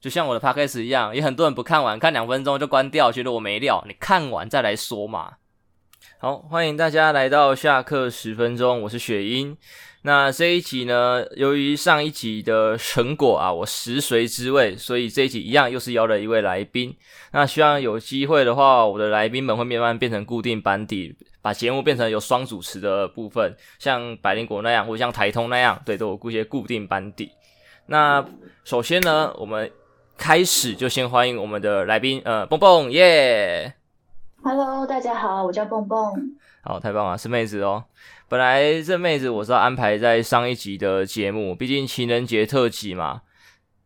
就像我的 podcast 一样，也很多人不看完，看两分钟就关掉，觉得我没料。你看完再来说嘛。好，欢迎大家来到下课十分钟，我是雪英。那这一集呢，由于上一集的成果啊，我食髓知味，所以这一集一样又是邀了一位来宾。那希望有机会的话，我的来宾们会慢慢变成固定班底，把节目变成有双主持的部分，像百灵果那样，或者像台通那样，对，都有一些固定班底。那首先呢，我们开始就先欢迎我们的来宾，呃，蹦蹦耶。Hello，大家好，我叫蹦蹦。好，太棒了，是妹子哦。本来这妹子我是要安排在上一集的节目，毕竟情人节特辑嘛。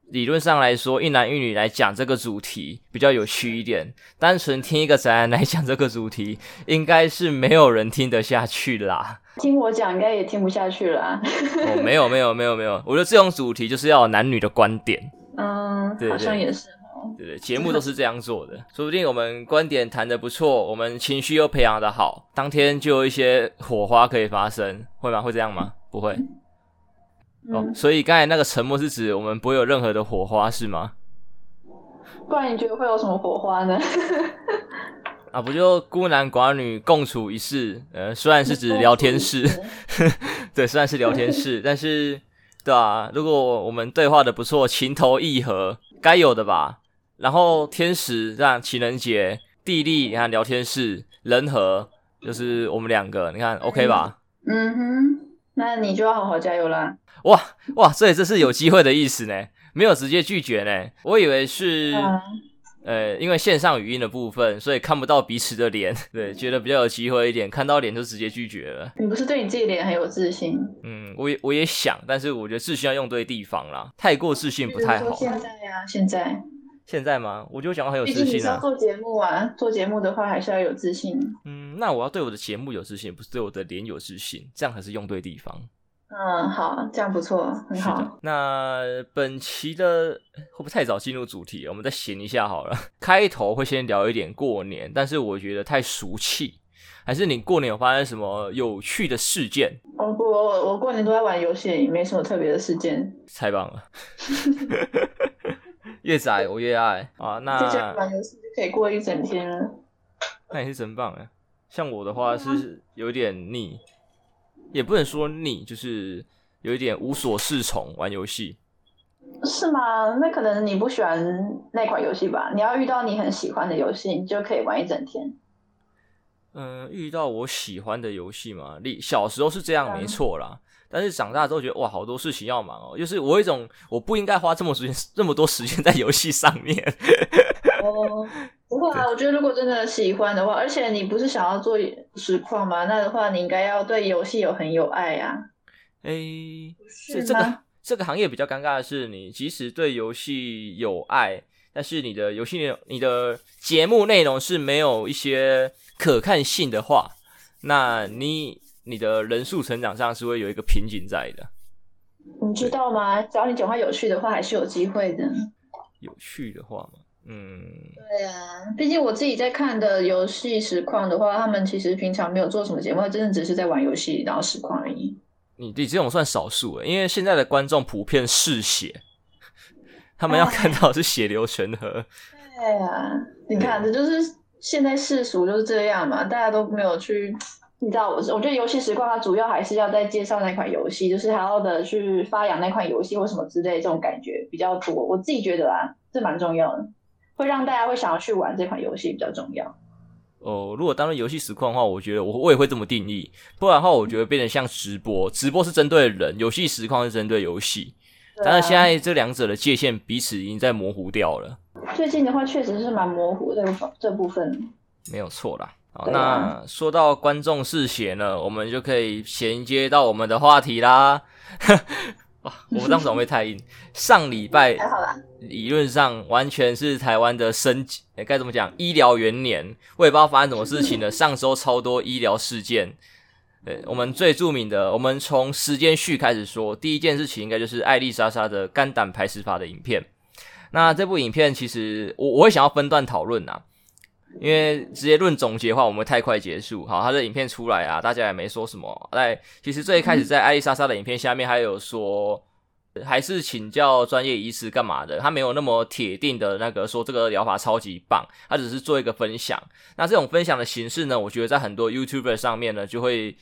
理论上来说，一男一女来讲这个主题比较有趣一点。单纯听一个宅男来讲这个主题，应该是没有人听得下去啦。听我讲，应该也听不下去啦。哦，没有没有没有没有，我觉得这种主题就是要有男女的观点。嗯，对对对，好像也是。对对，节目都是这样做的，说不定我们观点谈的不错，我们情绪又培养的好，当天就有一些火花可以发生，会吗？会这样吗？不会。嗯、哦，所以刚才那个沉默是指我们不会有任何的火花，是吗？不然你觉得会有什么火花呢？啊，不就孤男寡女共处一室？呃，虽然是指聊天室，对，虽然是聊天室，但是，对啊，如果我们对话的不错，情投意合，该有的吧。然后天时这样，情人节，地利你看聊天室，人和就是我们两个，你看 OK 吧？嗯哼，那你就要好好加油啦！哇哇，所以这是有机会的意思呢，没有直接拒绝呢。我以为是、嗯、呃，因为线上语音的部分，所以看不到彼此的脸，对，觉得比较有机会一点，看到脸就直接拒绝了。你不是对你自己脸很有自信？嗯，我也我也想，但是我觉得自信要用对地方啦，太过自信不太好。现在呀、啊，现在。现在吗？我就讲话很有自信啊。你要做节目啊，做节目的话还是要有自信。嗯，那我要对我的节目有自信，不是对我的脸有自信，这样还是用对地方。嗯，好，这样不错，很好。那本期的会不会太早进入主题？我们再闲一下好了。开头会先聊一点过年，但是我觉得太俗气。还是你过年有发生什么有趣的事件？哦不，我我过年都在玩游戏，没什么特别的事件。太棒了。越宅我越爱啊！那玩游戏就可以过一整天了。那也是真棒哎！像我的话是有点腻，也不能说腻，就是有一点无所适从玩游戏。是吗？那可能你不喜欢那款游戏吧？你要遇到你很喜欢的游戏，你就可以玩一整天。嗯，遇到我喜欢的游戏嘛，你小时候是这样，没错啦。但是长大之后觉得哇，好多事情要忙哦，就是我有一种我不应该花这么时间这么多时间在游戏上面。哦，不会啊，我觉得如果真的喜欢的话，而且你不是想要做实况吗？那的话，你应该要对游戏有很有爱啊。诶、欸，是这个这个行业比较尴尬的是，你即使对游戏有爱，但是你的游戏内你的节目内容是没有一些可看性的话，那你。你的人数成长上是会有一个瓶颈在的，你知道吗？只要你讲话有趣的话，还是有机会的。有趣的话吗？嗯，对啊，毕竟我自己在看的游戏实况的话，他们其实平常没有做什么节目，真的只是在玩游戏然后实况而已。你你这种算少数诶，因为现在的观众普遍嗜血，他们要看到的是血流成河。对啊，你看，这就是现在世俗就是这样嘛，大家都没有去。你知道我是，我觉得游戏实况它主要还是要在介绍那款游戏，就是还要的去发扬那款游戏或什么之类，这种感觉比较多。我自己觉得啊，这蛮重要的，会让大家会想要去玩这款游戏比较重要。哦，如果当成游戏实况的话，我觉得我我也会这么定义。不然的话，我觉得变得像直播，直播是针对人，游戏实况是针对游戏。啊、但是现在这两者的界限彼此已经在模糊掉了。最近的话，确实是蛮模糊的这个这部分。没有错啦。好，那说到观众嗜血呢，我们就可以衔接到我们的话题啦。哇，我们当时会不会太硬？上礼拜理论上完全是台湾的升级，欸、该怎么讲？医疗元年，我也不知道发生什么事情了。上周超多医疗事件。对，我们最著名的，我们从时间序开始说，第一件事情应该就是艾丽莎莎的肝胆排石法的影片。那这部影片其实我我会想要分段讨论啊。因为直接论总结的话，我们太快结束。好，他的影片出来啊，大家也没说什么。在其实最一开始在艾丽莎莎的影片下面还有说，还是请教专业医师干嘛的，他没有那么铁定的那个说这个疗法超级棒，他只是做一个分享。那这种分享的形式呢，我觉得在很多 YouTuber 上面呢就会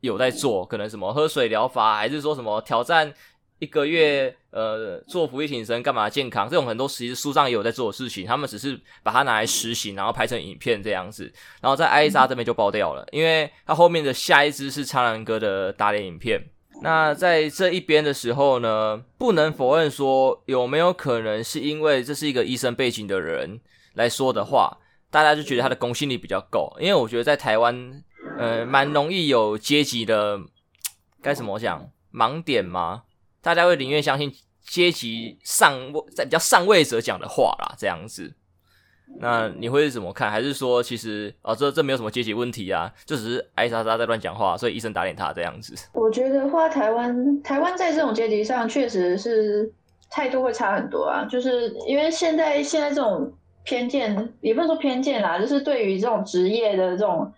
有在做，可能什么喝水疗法，还是说什么挑战。一个月，呃，做伏地挺身干嘛健康？这种很多其实书上也有在做的事情，他们只是把它拿来实行，然后拍成影片这样子，然后在艾莎这边就爆掉了，因为他后面的下一支是苍兰哥的打脸影片。那在这一边的时候呢，不能否认说有没有可能是因为这是一个医生背景的人来说的话，大家就觉得他的公信力比较够，因为我觉得在台湾，呃，蛮容易有阶级的，该怎么讲，盲点吗？大家会宁愿相信阶级上位在比较上位者讲的话啦，这样子。那你会是怎么看？还是说其实哦，这这没有什么阶级问题啊，就只是艾莎莎在乱讲话，所以医生打脸他这样子？我觉得话，台湾台湾在这种阶级上确实是态度会差很多啊，就是因为现在现在这种偏见，也不能说偏见啦，就是对于这种职业的这种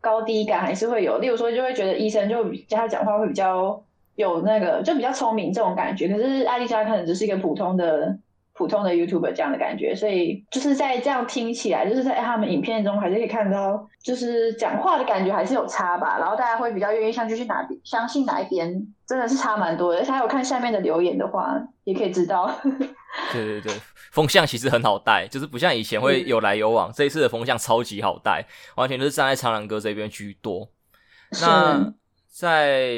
高低感还是会有。例如说，就会觉得医生就比他讲话会比较。有那个就比较聪明这种感觉，可是艾丽莎可能只是一个普通的普通的 YouTuber 这样的感觉，所以就是在这样听起来，就是在他们影片中还是可以看到，就是讲话的感觉还是有差吧。然后大家会比较愿意相信去哪边，相信哪一边，真的是差蛮多的。而且还有看下面的留言的话，也可以知道。对对对，风向其实很好带，就是不像以前会 有来有往，这一次的风向超级好带，完全都是站在苍蓝鸽这边居多。那。在，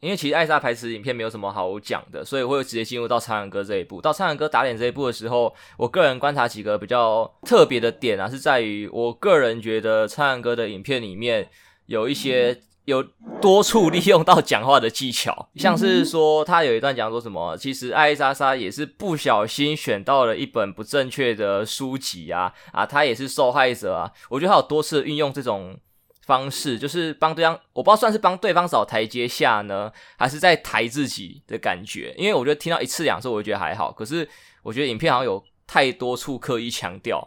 因为其实艾莎排词影片没有什么好讲的，所以我会直接进入到苍蓝鸽这一步。到苍蓝鸽打脸这一步的时候，我个人观察几个比较特别的点啊，是在于我个人觉得苍蓝鸽的影片里面有一些有多处利用到讲话的技巧，像是说他有一段讲说什么，其实艾莎莎也是不小心选到了一本不正确的书籍啊，啊，他也是受害者啊。我觉得他有多次运用这种。方式就是帮对方，我不知道算是帮对方找台阶下呢，还是在抬自己的感觉。因为我觉得听到一次两次，我就觉得还好。可是我觉得影片好像有太多处刻意强调，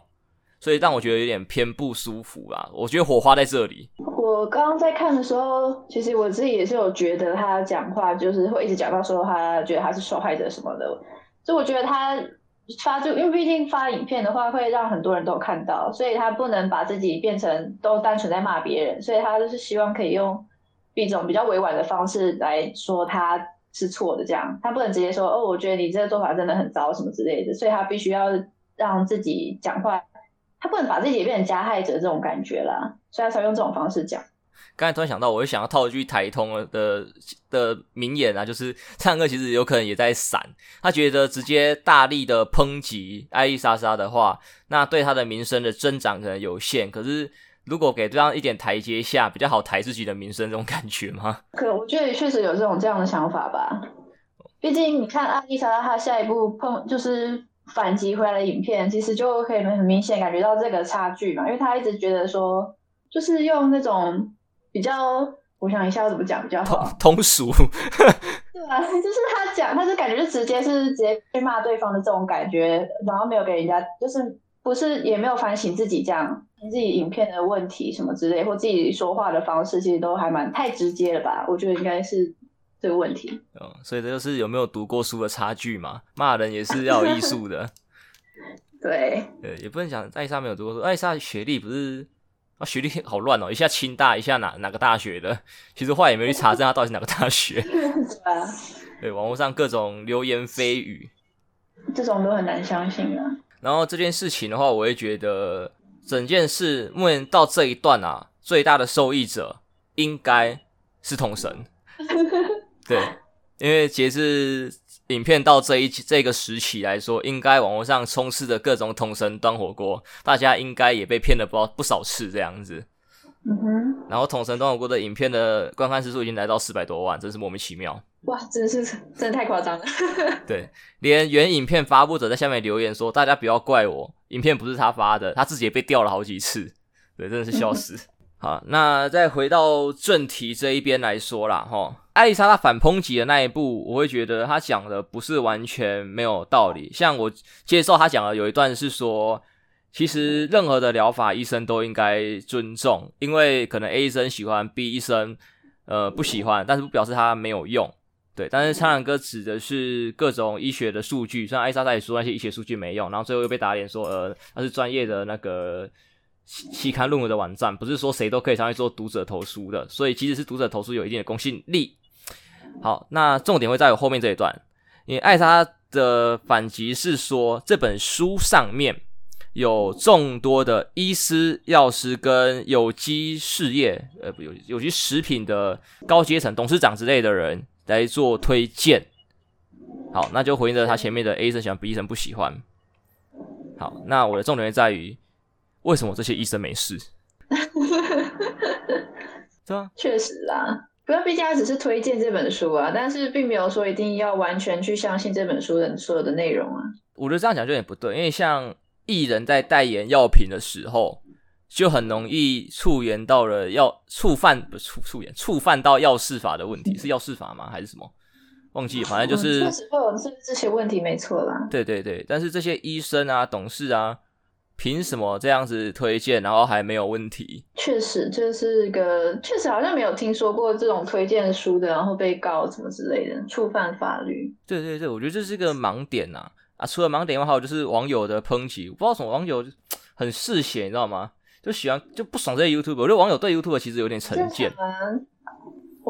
所以让我觉得有点偏不舒服啦。我觉得火花在这里。我刚刚在看的时候，其实我自己也是有觉得他讲话就是会一直讲到说他觉得他是受害者什么的，所以我觉得他。发就因为毕竟发影片的话会让很多人都看到，所以他不能把自己变成都单纯在骂别人，所以他就是希望可以用一种比较委婉的方式来说他是错的，这样他不能直接说哦，我觉得你这个做法真的很糟什么之类的，所以他必须要让自己讲话，他不能把自己变成加害者这种感觉啦，所以他才用这种方式讲。刚才突然想到，我就想要套一句台通的的名言啊，就是唱歌其实有可能也在闪，他觉得直接大力的抨击艾丽莎莎的话，那对他的名声的增长可能有限。可是如果给对方一点台阶下，比较好抬自己的名声，这种感觉吗？可我觉得确实有这种这样的想法吧。毕竟你看艾丽莎莎她下一步碰就是反击回来的影片，其实就可以很明显感觉到这个差距嘛，因为他一直觉得说，就是用那种。比较，我想一下要怎么讲比较好。通俗，对啊，就是他讲，他就感觉就直接是直接去骂对方的这种感觉，然后没有给人家，就是不是也没有反省自己这样，自己影片的问题什么之类，或自己说话的方式，其实都还蛮太直接了吧？我觉得应该是这个问题。嗯，所以这就是有没有读过书的差距嘛？骂人也是要有艺术的。对，对，也不能讲艾莎没有读过书，艾莎学历不是。啊，学历好乱哦，一下清大，一下哪哪个大学的？其实后来也没去查证他到底是哪个大学。对，网络上各种流言蜚语，这种都很难相信啊。然后这件事情的话，我会觉得整件事目前到这一段啊，最大的受益者应该是统神。对，因为截至。影片到这一这个时期来说，应该网络上充斥着各种统神端火锅，大家应该也被骗了不不少次这样子。嗯哼。然后统神端火锅的影片的观看次数已经来到四百多万，真是莫名其妙。哇，真的是真的太夸张了。对，连原影片发布者在下面留言说：“大家不要怪我，影片不是他发的，他自己也被调了好几次。”对，真的是笑死。好，那再回到正题这一边来说啦，齁。艾丽莎她反抨击的那一部，我会觉得她讲的不是完全没有道理。像我接受她讲的有一段是说，其实任何的疗法医生都应该尊重，因为可能 A 医生喜欢，B 医生呃不喜欢，但是不表示他没有用。对，但是苍蓝鸽指的是各种医学的数据，虽然艾莎莎也说那些医学数据没用，然后最后又被打脸说，呃，他是专业的那个期刊论文的网站，不是说谁都可以上去做读者投书的，所以即使是读者投书有一定的公信力。好，那重点会在我后面这一段，因为艾莎的反击是说这本书上面有众多的医师、药师跟有机事业，呃，不有有机食品的高阶层、董事长之类的人来做推荐。好，那就回应着他前面的 A 医生喜欢，B 医生不喜欢。好，那我的重点在于为什么这些医生没事？对啊，确实啦。不要毕竟他只是推荐这本书啊，但是并没有说一定要完全去相信这本书的所有的内容啊。我觉得这样讲就有点不对，因为像艺人在代言药品的时候，就很容易触言到了药触犯不触触言触犯到药事法的问题，是药事法吗？还是什么？忘记，反正就是确实会有这这些问题，没错啦。对对对，但是这些医生啊、董事啊。凭什么这样子推荐，然后还没有问题？确实，这是一个确实好像没有听说过这种推荐书的，然后被告什么之类的，触犯法律。对对对，我觉得这是一个盲点呐啊，啊！除了盲点的话，还有就是网友的抨击，我不知道什么网友很嗜血，你知道吗？就喜欢就不爽这些 YouTuber，我觉得网友对 YouTuber 其实有点成见。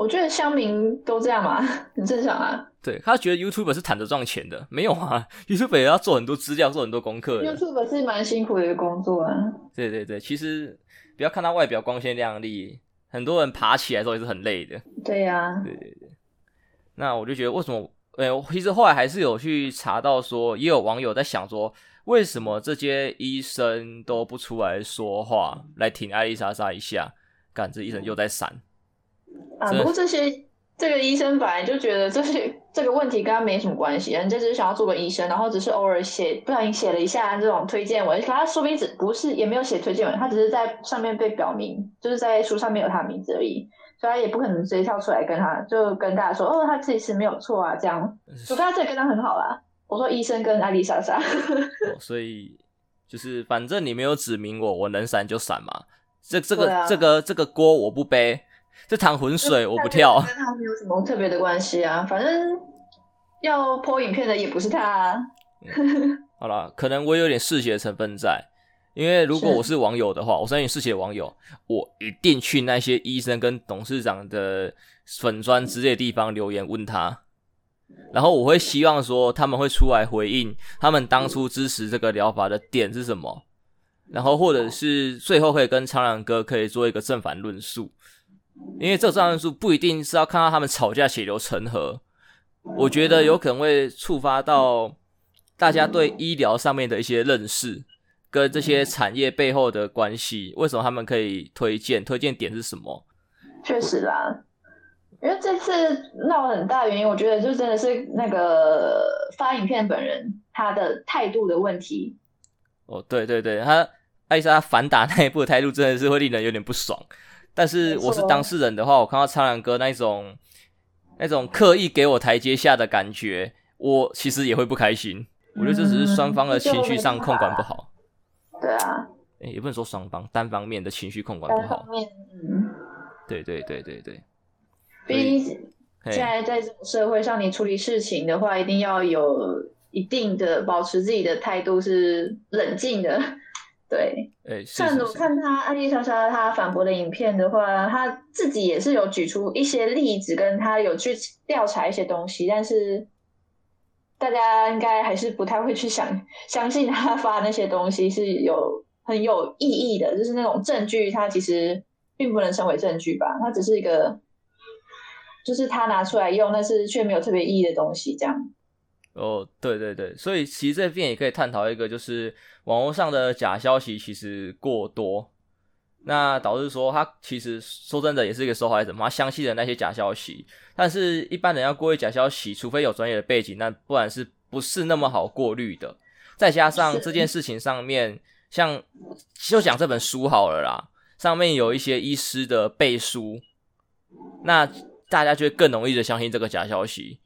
我觉得乡民都这样嘛，很正常啊。对，他觉得 YouTuber 是躺着赚钱的，没有啊，YouTuber 也要做很多资料，做很多功课。YouTuber 是蛮辛苦的一个工作啊。对对对，其实不要看他外表光鲜亮丽，很多人爬起来的时候也是很累的。对呀、啊。对对对。那我就觉得为什么？哎，我其实后来还是有去查到说，也有网友在想说，为什么这些医生都不出来说话，来挺艾丽莎莎一下？感，这医生又在闪。啊，不过这些这个医生本来就觉得这些这个问题跟他没什么关系，人家只是想要做个医生，然后只是偶尔写不小心写了一下这种推荐文，可他说不定只不是也没有写推荐文，他只是在上面被表明，就是在书上面有他的名字而已，所以他也不可能直接跳出来跟他就跟大家说哦，他自己是没有错啊这样，除非他自己跟他很好啦。我说医生跟艾丽莎莎，哦，所以就是反正你没有指明我，我能闪就闪嘛，这这个、啊、这个这个锅我不背。这趟浑水我不跳，跟他没有什么特别的关系啊。反正要 po 影片的也不是他啊。嗯、好了，可能我有点嗜血成分在，因为如果我是网友的话，我相信嗜血网友，我一定去那些医生跟董事长的粉砖之类的地方留言问他，然后我会希望说他们会出来回应，他们当初支持这个疗法的点是什么，然后或者是最后可以跟苍蓝鸽可以做一个正反论述。因为这个战术不一定是要看到他们吵架血流成河，我觉得有可能会触发到大家对医疗上面的一些认识，跟这些产业背后的关系，为什么他们可以推荐？推荐点是什么？确实啦，因为这次闹很大原因，我觉得就真的是那个发影片本人他的态度的问题。哦，对对对，他艾莎反打那一步的态度真的是会令人有点不爽。但是我是当事人的话，我看到苍兰哥那种那种刻意给我台阶下的感觉，我其实也会不开心。我觉得这只是双方的情绪上控管不好。对啊，也不能说双方，单方面的情绪控管不好。嗯，对对对对对。毕竟现在在这种社会上，你处理事情的话，一定要有一定的保持自己的态度是冷静的。对，欸、像我看他艾莉莎莎他反驳的影片的话，他自己也是有举出一些例子，跟他有去调查一些东西，但是大家应该还是不太会去想相信他发那些东西是有很有意义的，就是那种证据，它其实并不能称为证据吧，它只是一个，就是他拿出来用，但是却没有特别意义的东西，这样。哦，对对对，所以其实这边也可以探讨一个，就是网络上的假消息其实过多，那导致说他其实说真的也是一个受害者嘛，他相信的那些假消息，但是一般人要过滤假消息，除非有专业的背景，那不然是不是那么好过滤的？再加上这件事情上面，像就讲这本书好了啦，上面有一些医师的背书，那大家就会更容易的相信这个假消息，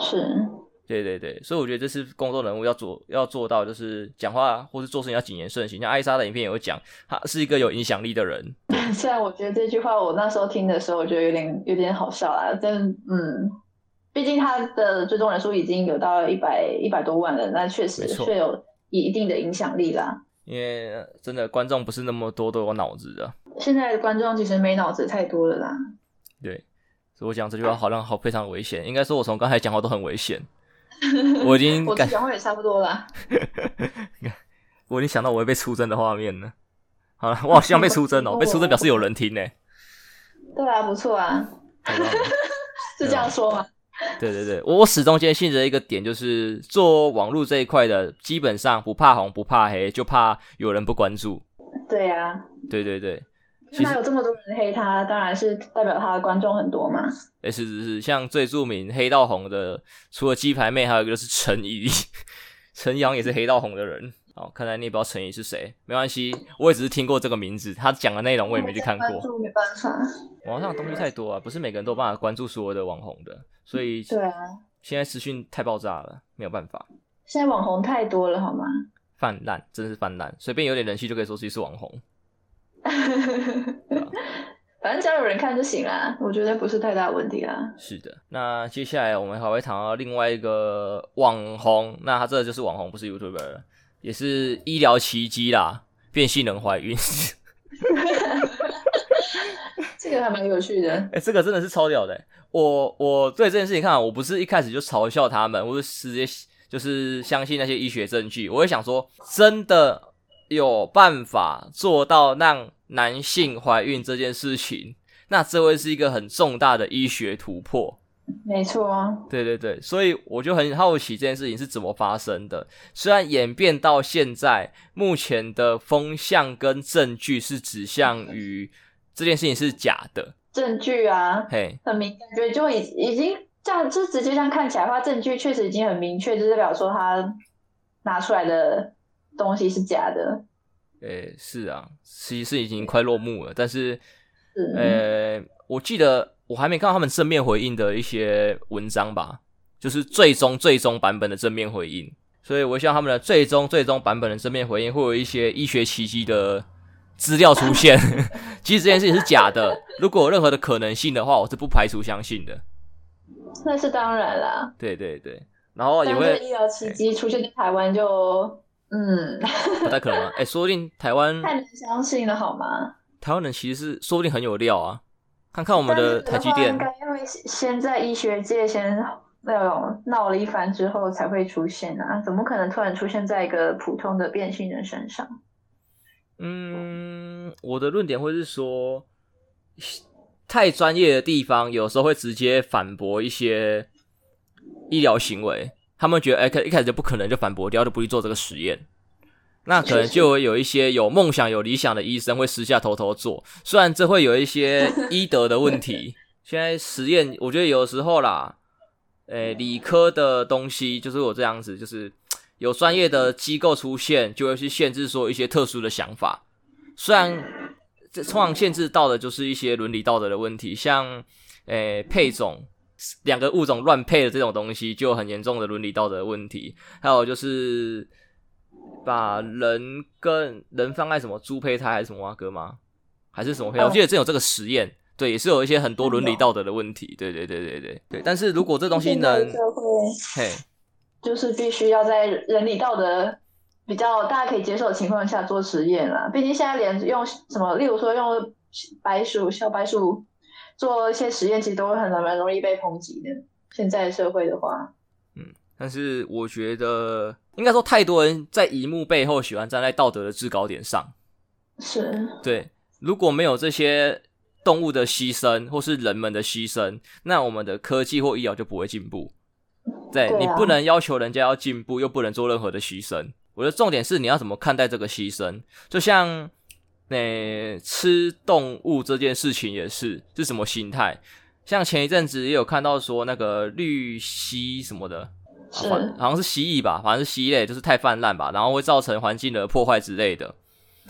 是。对对对，所以我觉得这是公众人物要做要做到，就是讲话或是做事情要谨言慎行。像艾莎的影片也有讲，他是一个有影响力的人。虽然我觉得这句话我那时候听的时候，我觉得有点有点好笑啊，但嗯，毕竟他的追踪人数已经有到一百一百多万了，那确实确有一定的影响力啦。因为真的观众不是那么多都有脑子的，现在的观众其实没脑子太多了啦。对，所以我讲这句话好像好非常危险，应该说我从刚才讲话都很危险。我已经我讲话也差不多了。我已经想到我会被出征的画面了。好了，我好像被出征哦，被出征表示有人听呢。对啊，不错啊。是这样说吗？对对对，我我始终坚信着一个点，就是做网络这一块的，基本上不怕红不怕黑，就怕有人不关注。对呀、啊，对对对，那有这么多人黑他，当然是代表他的观众很多嘛。哎，是是是，像最著名黑到红的，除了鸡排妹，还有一个就是陈怡，陈阳也是黑到红的人。哦，看来你也不知道陈怡是谁，没关系，我也只是听过这个名字，他讲的内容我也没去看过。没办法，网上的东西太多啊，不是每个人都有办法关注所有的网红的，所以对啊，现在资讯太爆炸了，没有办法。现在网红太多了，好吗？泛滥，真的是泛滥，随便有点人气就可以说自己是网红。反正只要有人看就行啦，我觉得不是太大问题啦。是的，那接下来我们还会谈到另外一个网红，那他这个就是网红，不是 YouTuber。也是医疗奇迹啦，变性人怀孕，这个还蛮有趣的。哎、欸，这个真的是超屌的、欸。我我对这件事情看，我不是一开始就嘲笑他们，我是直接就是相信那些医学证据。我会想说，真的有办法做到让男性怀孕这件事情，那这会是一个很重大的医学突破。没错啊，对对对，所以我就很好奇这件事情是怎么发生的。虽然演变到现在，目前的风向跟证据是指向于这件事情是假的证据啊，嘿，很明，感觉就已已经这样，就直接这样看起来的话，证据确实已经很明确，就是代表说他拿出来的东西是假的。诶，是啊，其实是已经快落幕了，但是，呃，我记得。我还没看到他们正面回应的一些文章吧，就是最终最终版本的正面回应，所以我希望他们的最终最终版本的正面回应会有一些医学奇迹的资料出现。其实这件事情是假的，如果有任何的可能性的话，我是不排除相信的。那是当然啦。对对对，然后也会医疗奇迹出现在台湾就嗯，不太可能。哎、欸，说不定台湾太难相信了好吗？台湾人其实是说不定很有料啊。看看我们的台积电，应该因为先在医学界先那种闹了一番之后才会出现啊，怎么可能突然出现在一个普通的变性人身上？嗯，我的论点会是说，太专业的地方有时候会直接反驳一些医疗行为，他们觉得哎，一开始就不可能就反驳掉，就不去做这个实验。那可能就会有一些有梦想、有理想的医生会私下偷偷做，虽然这会有一些 医德的问题。现在实验，我觉得有时候啦，诶，理科的东西就是我这样子，就是有专业的机构出现，就会去限制说一些特殊的想法。虽然这通常限制到的就是一些伦理道德的问题，像诶配种两个物种乱配的这种东西，就有很严重的伦理道德的问题。还有就是。把人跟人放在什么猪胚胎还是什么啊哥吗？还是什么胚胎？我记得真有这个实验，对，也是有一些很多伦理道德的问题，对对对对对对。但是如果这东西能，嘿，就是必须要在伦理道德比较大家可以接受的情况下做实验啦。毕竟现在连用什么，例如说用白鼠、小白鼠做一些实验，其实都会很蛮容易被抨击的。现在社会的话，嗯，但是我觉得。应该说，太多人在荧幕背后喜欢站在道德的制高点上，是对。如果没有这些动物的牺牲，或是人们的牺牲，那我们的科技或医疗就不会进步。对，你不能要求人家要进步，又不能做任何的牺牲。我的重点是你要怎么看待这个牺牲？就像，诶、欸，吃动物这件事情也是，是什么心态？像前一阵子也有看到说那个绿蜥什么的。好像是蜥蜴吧，反正是蜥蜴类，就是太泛滥吧，然后会造成环境的破坏之类的，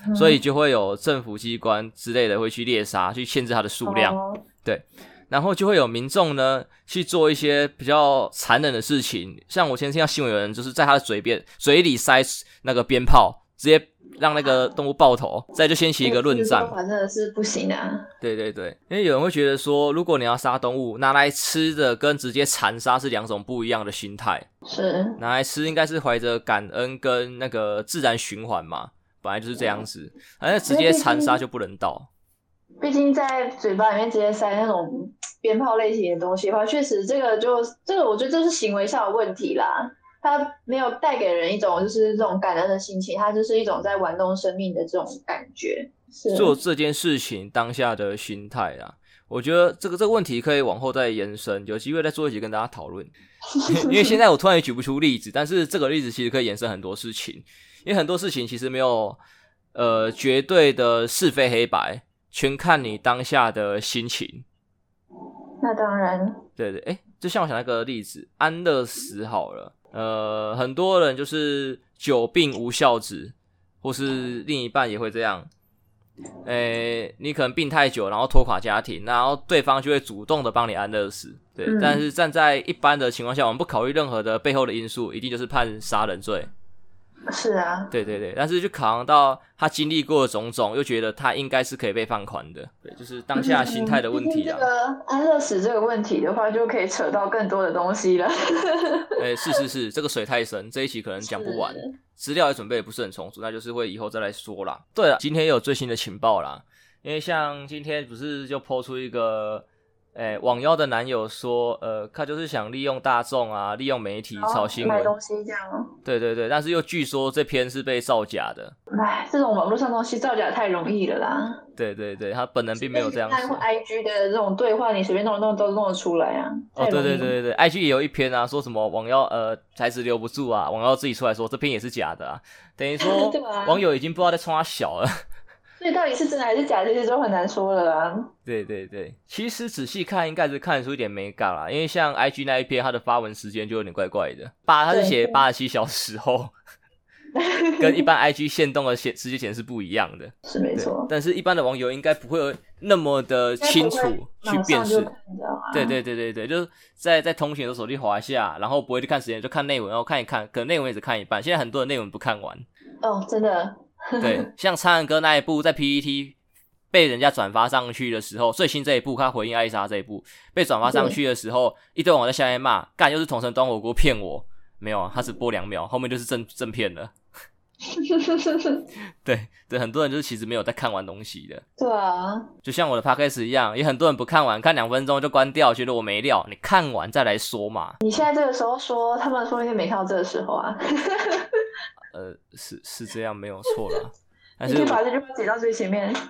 嗯，所以就会有政府机关之类的会去猎杀，去限制它的数量，哦，对，然后就会有民众呢去做一些比较残忍的事情，像我前天听到新闻，有人就是在他的嘴边嘴里塞那个鞭炮，直接让那个动物爆头，再就掀起一个论战。真的是不行啊。对对对，因为有人会觉得说，如果你要杀动物，拿来吃的跟直接残杀是两种不一样的心态。是拿来吃应该是怀着感恩跟那个自然循环嘛，本来就是这样子。反正直接残杀就不人道。毕竟在嘴巴里面直接塞那种鞭炮类型的东西的话，确实这个就这个，我觉得这是行为上的问题啦。它没有带给人一种就是这种感恩的心情，它就是一种在玩弄生命的这种感觉。是做这件事情当下的心态啊，我觉得这个这个问题可以往后再延伸，有机会再做一集跟大家讨论。因为现在我突然也举不出例子，但是这个例子其实可以延伸很多事情，因为很多事情其实没有呃绝对的是非黑白。全看你当下的心情。那当然。对对，哎，就像我想那个例子，安乐死好了。呃，很多人就是久病无孝子，或是另一半也会这样。哎，你可能病太久，然后拖垮家庭，然后对方就会主动的帮你安乐死。对，嗯、但是站在一般的情况下，我们不考虑任何的背后的因素，一定就是判杀人罪。是啊，对对对，但是就考量到他经历过的种种，又觉得他应该是可以被放宽的，对，就是当下心态的问题啊。这个安乐死这个问题的话，就可以扯到更多的东西了。哎，是是是，这个水太深，这一期可能讲不完，资料也准备也不是很充足，那就是会以后再来说啦。对了，今天有最新的情报啦，因为像今天不是就 po 出一个。哎，网妖的男友说，呃，他就是想利用大众啊，利用媒体炒新闻，买东西这样。对对对，但是又据说这篇是被造假的。哎，这种网络上东西造假太容易了啦。对对对，他本人并没有这样说。IG 的这种对话，你随便弄弄都弄得出来啊。哦，对对对对对，IG 也有一篇啊，说什么网妖呃台词留不住啊，网妖自己出来说这篇也是假的啊，等于说 网友已经不知道在冲他小了。所以到底是真的还是假的，其实都很难说了啦。对对对，其实仔细看应该是看得出一点美感啦，因为像 IG 那一篇，它的发文时间就有点怪怪的。八，它是写八十七小时后，跟一般 IG 限动的写时间显示不一样的。是没错，但是一般的网友应该不会有那么的清楚去辨识。对对对对对，就是在在通勤的手机滑一下，然后不会去看时间，就看内文，然后看一看，可能内文也只看一半。现在很多的内文不看完。哦，真的。对，像苍兰哥那一部在 PPT 被人家转发上去的时候，最新这一部他回应艾丽莎这一部被转发上去的时候，一堆网友在下面骂，干又是同城端火锅骗我，没有啊，他只播两秒，后面就是正正片了。对对，很多人就是其实没有在看完东西的。对啊，就像我的 Podcast 一样，也很多人不看完，看两分钟就关掉，觉得我没料，你看完再来说嘛。你现在这个时候说，他们说不定没看到这个时候啊。呃，是是这样没有错啦，但是你可以把这句话写到最前面，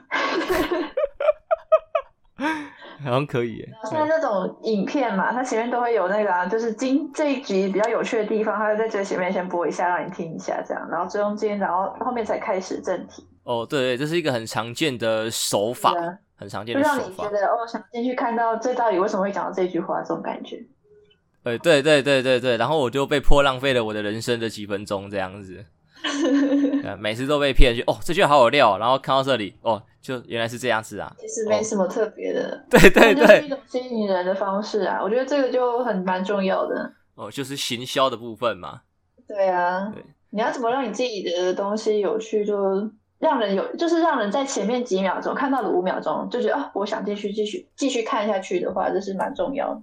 好像可以耶。现在这种影片嘛，它前面都会有那个啊，就是今这一集比较有趣的地方，它会在最前面先播一下，让你听一下，这样，然后中间，然后后面才开始正题。哦，对对，这是一个很常见的手法，啊、很常见的手法，就让你觉得哦，想进去看到这到底为什么会讲到这句话，这种感觉。呃，对对对对对，然后我就被迫浪费了我的人生的几分钟，这样子，每次都被骗去哦，这句好有料，然后看到这里哦，就原来是这样子啊，其实没什么特别的，哦、对对对，就是一种吸引人的方式啊，我觉得这个就很蛮重要的哦，就是行销的部分嘛，对啊，对，你要怎么让你自己的东西有趣，就让人有，就是让人在前面几秒钟看到了五秒钟就觉得啊、哦，我想继续继续继续看下去的话，这是蛮重要的。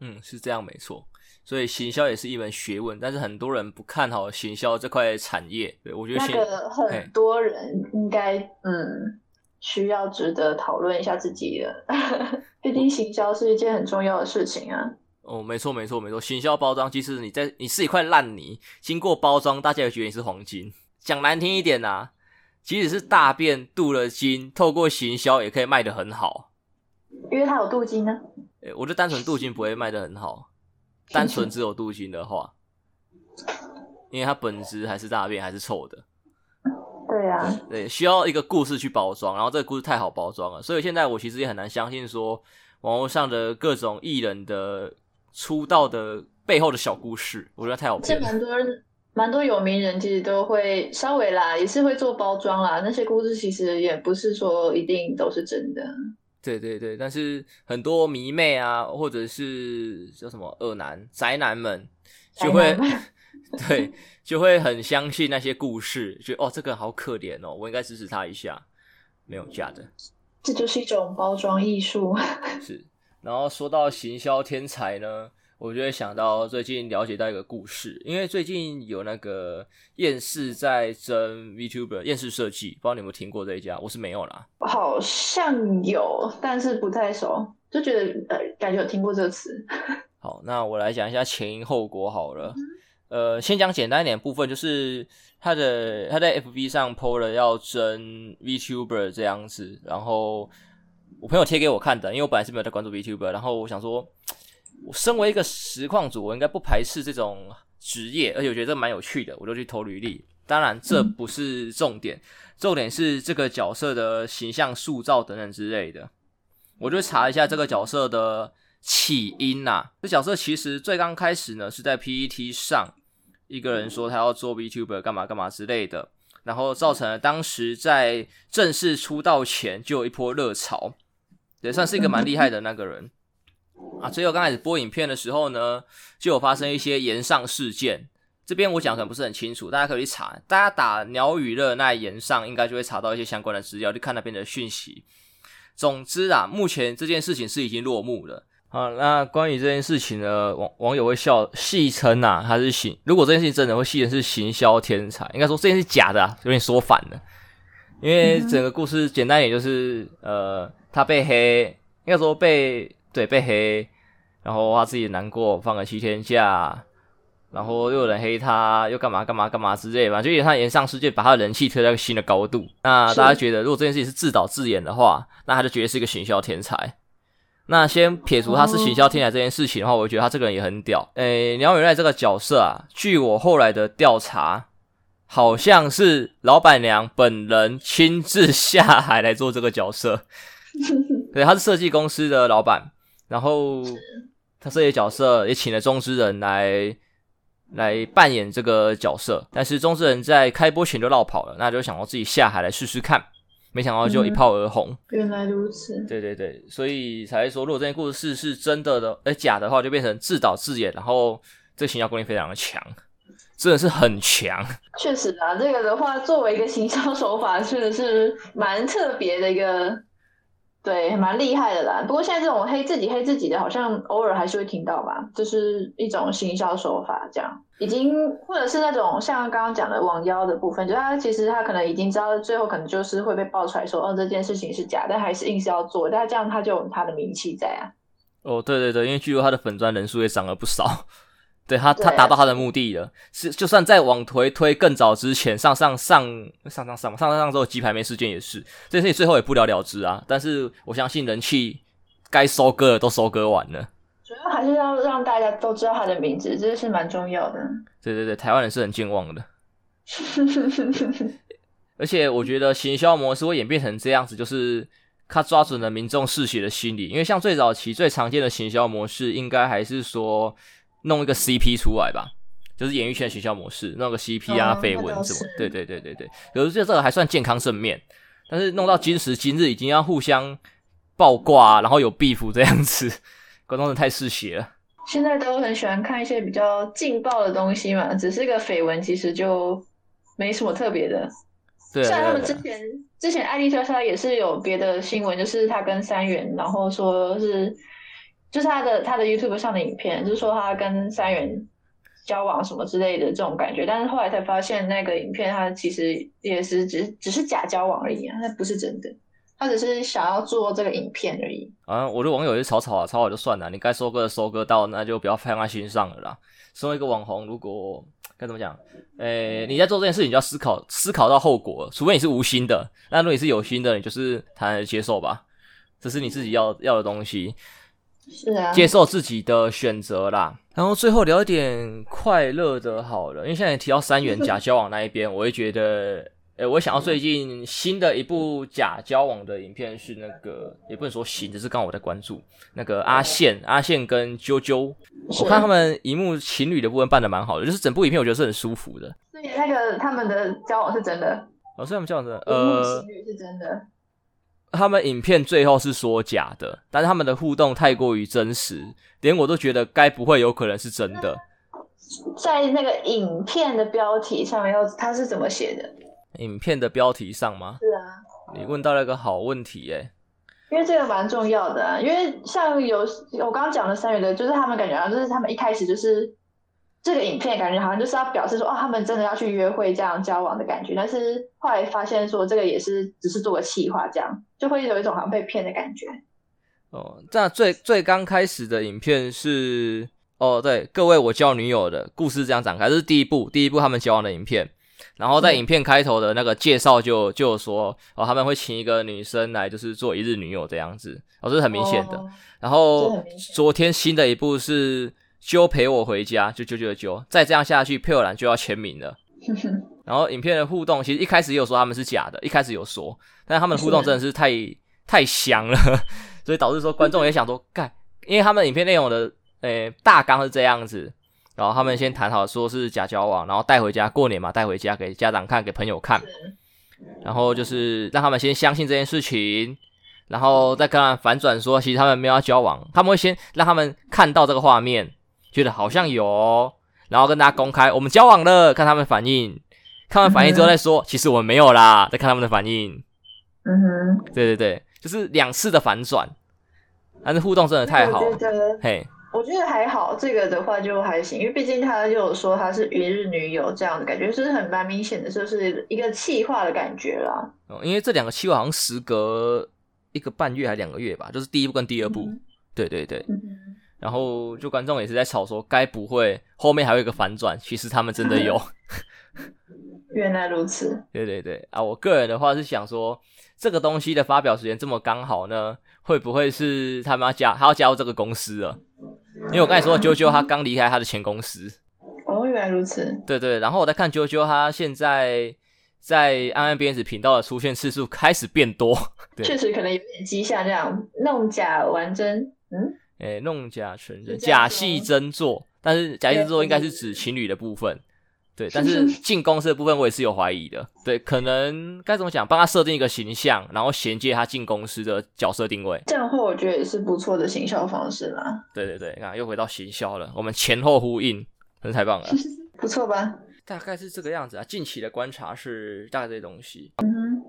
嗯，是这样没错，所以行销也是一门学问，但是很多人不看好行销这块产业。对，我觉得那个很多人应该嗯需要值得讨论一下自己的，毕竟行销是一件很重要的事情啊。哦，没错没错没错，行销包装，即使你在你是一块烂泥，经过包装，大家也觉得你是黄金。讲难听一点啊，即使是大便镀了金，透过行销也可以卖得很好，因为它有镀金呢。欸、我觉得单纯镀金不会卖的很好，单纯只有镀金的话，因为它本质还是大便还是臭的。对啊，对，需要一个故事去包装，然后这个故事太好包装了，所以现在我其实也很难相信说网络上的各种艺人的出道的背后的小故事，我觉得太好骗了。蛮多人，蛮多有名人其实都会稍微啦，也是会做包装啦，那些故事其实也不是说一定都是真的。对对对，但是很多迷妹啊，或者是叫什么恶男宅男们，就会 对，就会很相信那些故事，觉得哦，这个人好可怜哦，我应该支持他一下。没有假的，这就是一种包装艺术。是，然后说到行销天才呢，我就会想到最近了解到一个故事，因为最近有那个厌世在争 VTuber，厌世设计，不知道你有没有听过这一家？我是没有啦，好像有，但是不太熟，就觉得呃，感觉有听过这个词。好，那我来讲一下前因后果好了。呃，先讲简单一点的部分，就是他的他在 FB 上 po 了要争 VTuber 这样子，然后我朋友贴给我看的，因为我本来是没有在关注 VTuber，然后我想说，我身为一个实况主，我应该不排斥这种职业，而且我觉得这蛮有趣的，我就去投履历。当然，这不是重点，嗯、重点是这个角色的形象塑造等等之类的。我就查一下这个角色的起因呐、啊，这角色其实最刚开始呢是在 PET 上。一个人说他要做 VTuber 干嘛干嘛之类的，然后造成了当时在正式出道前就有一波热潮，也算是一个蛮厉害的那个人啊。最后刚开始播影片的时候呢，就有发生一些炎上事件，这边我讲可能不是很清楚，大家可以去查，大家打鸟语热奈炎上，应该就会查到一些相关的资料，就看那边的讯息。总之啊，目前这件事情是已经落幕了。好，那关于这件事情呢，网网友会笑戏称呐，他是行。如果这件事情真的会戏称是行销天才，应该说这件事假的啊，有点说反了。因为整个故事简单一点，就是呃，他被黑，应该说被对被黑，然后他自己难过，放了七天假，然后又有人黑他，又干嘛干嘛干嘛之类的，就因为他炎上世界把他的人气推到一个新的高度。那大家觉得，如果这件事情是自导自演的话，那他就绝对是一个行销天才。那先撇除他是行销天才这件事情的话，我觉得他这个人也很屌。诶、欸，鸟原来这个角色啊，据我后来的调查，好像是老板娘本人亲自下海来做这个角色。对，他是设计公司的老板，然后他这些角色也请了中之人来来扮演这个角色，但是中之人在开播前就落跑了，那就想要自己下海来试试看。没想到就一炮而红。嗯，原来如此。对对对，所以才会说，如果这件故事是真的的，哎，假的话，就变成自导自演，然后这个行销功力非常的强，真的是很强。确实啊，这个的话，作为一个行销手法，确实是蛮特别的一个。对，蛮厉害的啦。不过现在这种黑自己黑自己的，好像偶尔还是会听到吧，就是一种行销手法，这样已经或者是那种像刚刚讲的网妖的部分，就他其实他可能已经知道最后可能就是会被爆出来说，哦，这件事情是假，但还是硬是要做，但这样他就有他的名气在啊。哦，对对对，因为据说他的粉专人数也涨了不少。对他，他达到他的目的了。是，就算再往回推更早之前，上上上上上上上上上之后，鸡排妹事件也是，这件事情最后也不了了之啊。但是我相信人气该收割的都收割完了。主要还是要让大家都知道他的名字，这是蛮重要的。对对对，台湾人是很健忘的。而且我觉得行销模式会演变成这样子，就是他抓准了民众嗜血的心理。因为像最早期最常见的行销模式，应该还是说。弄一个 CP 出来吧，就是演艺圈的行销模式，弄个 CP 啊，绯闻什么，对对对对对。有的这这个还算健康正面，但是弄到今时今日，已经要互相爆挂，然后有 beef 这样子，观众是太嗜血了。现在都很喜欢看一些比较劲爆的东西嘛，只是个绯闻，其实就没什么特别的。对，像他们之前之前艾丽莎莎也是有别的新闻，就是她跟三元，然后说是。就是他的他的 YouTube 上的影片，就是说他跟三元交往什么之类的这种感觉，但是后来才发现那个影片他其实也是只是只是假交往而已啊，那不是真的，他只是想要做这个影片而已。啊，我的网友也吵吵啊，吵吵就算了，你该收割的收割到，那就不要放在心上了啦。身为一个网红，如果该怎么讲，诶、你在做这件事情你就要思考思考到后果，除非你是无心的，那如果你是有心的，你就是坦然接受吧，这是你自己要要的东西。是啊，接受自己的选择啦。然后最后聊一点快乐的，好了，因为现在提到三元假交往那一边，我会觉得，诶，我想到最近新的一部假交往的影片是那个，也不能说新，只是刚好我在关注那个阿宪，阿宪跟啾啾，我看他们荧幕情侣的部分办的蛮好的，就是整部影片我觉得是很舒服的。所以那个他们的交往是真的，哦，是他们交往真的，呃，情侣是真的。他们影片最后是说假的，但是他们的互动太过于真实，连我都觉得该不会有可能是真的。在那个影片的标题上面，要他是怎么写的？影片的标题上吗？是啊，你问到了一个好问题耶、欸。因为这个蛮重要的啊，因为像有我刚刚讲的三元的，就是他们感觉啊就是他们一开始就是这个影片感觉好像就是要表示说，哦，他们真的要去约会这样交往的感觉，但是后来发现说这个也是只是做个企划，这样就会有一种好像被骗的感觉。哦，这样最最刚开始的影片是哦，对，各位我交女友的故事这样展开，这是第一部，第一部他们交往的影片。然后在影片开头的那个介绍就就有说哦，他们会请一个女生来，就是做一日女友这样子，哦，这是很明显的。哦、然后昨天新的一部是揪陪我回家，就揪揪揪，再这样下去，佩尔兰就要签名了。然后影片的互动其实一开始也有说他们是假的，一开始有说，但是他们的互动真的是太太香了，所以导致说观众也想说，干，因为他们影片内容的诶大纲是这样子。然后他们先谈好，说是假交往，然后带回家过年嘛，带回家给家长看，给朋友看，然后就是让他们先相信这件事情，然后再跟他们反转说，其实他们没有要交往，他们会先让他们看到这个画面，觉得好像有，然后跟大家公开我们交往了，看他们反应，看完反应之后再说，其实我们没有啦，再看他们的反应。嗯哼，对对对，就是两次的反转，但是互动真的太好，嘿。我觉得还好，这个的话就还行，因为毕竟他就有说他是一日女友这样的感觉，就是很蛮明显的，就是一个气化的感觉啦。哦，因为这两个气化好像时隔一个半月还两个月吧，就是第一部跟第二部，嗯、对对对。嗯、然后就观众也是在吵说，该不会后面还有一个反转？其实他们真的有。原来如此。对对对啊，我个人的话是想说，这个东西的发表时间这么刚好呢，会不会是他们要加他要加入这个公司了？因为我刚才说的啾啾，他刚离开他的前公司。哦，原来如此。对对，然后我在看啾啾，他现在在安安编子频道的出现次数开始变多。确实可能有点迹象，这样弄假玩真。嗯，诶，弄假成真，假戏真做。但是假戏真做应该是指情侣的部分。对，但是进公司的部分我也是有怀疑的。对，可能该怎么讲？帮他设定一个形象，然后衔接他进公司的角色定位。这样的话，我觉得也是不错的行销方式啦。对对对，啊，又回到行销了，我们前后呼应，真是太棒了。不错吧？大概是这个样子啊。近期的观察是大概这些东西。嗯哼。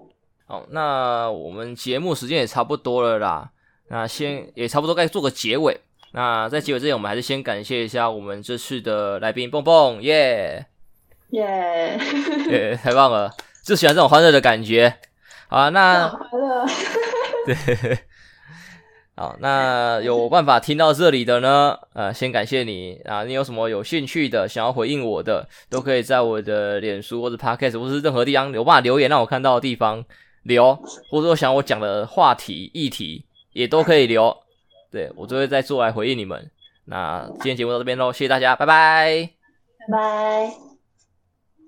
好，那我们节目时间也差不多了啦。那先也差不多该做个结尾。那在结尾之前，我们还是先感谢一下我们这次的来宾蹦蹦，耶、耶！耶，太棒了，就喜欢这种欢乐的感觉。好啊，那欢乐。对，好，那有办法听到这里的呢？呃，先感谢你啊！你有什么有兴趣的，想要回应我的，都可以在我的脸书或者 Podcast 或是任何地方有办法留言让我看到的地方留，或者说想我讲的话题议题也都可以留。对，我就会再做来回应你们。那今天节目到这边喽，谢谢大家，拜拜，拜拜。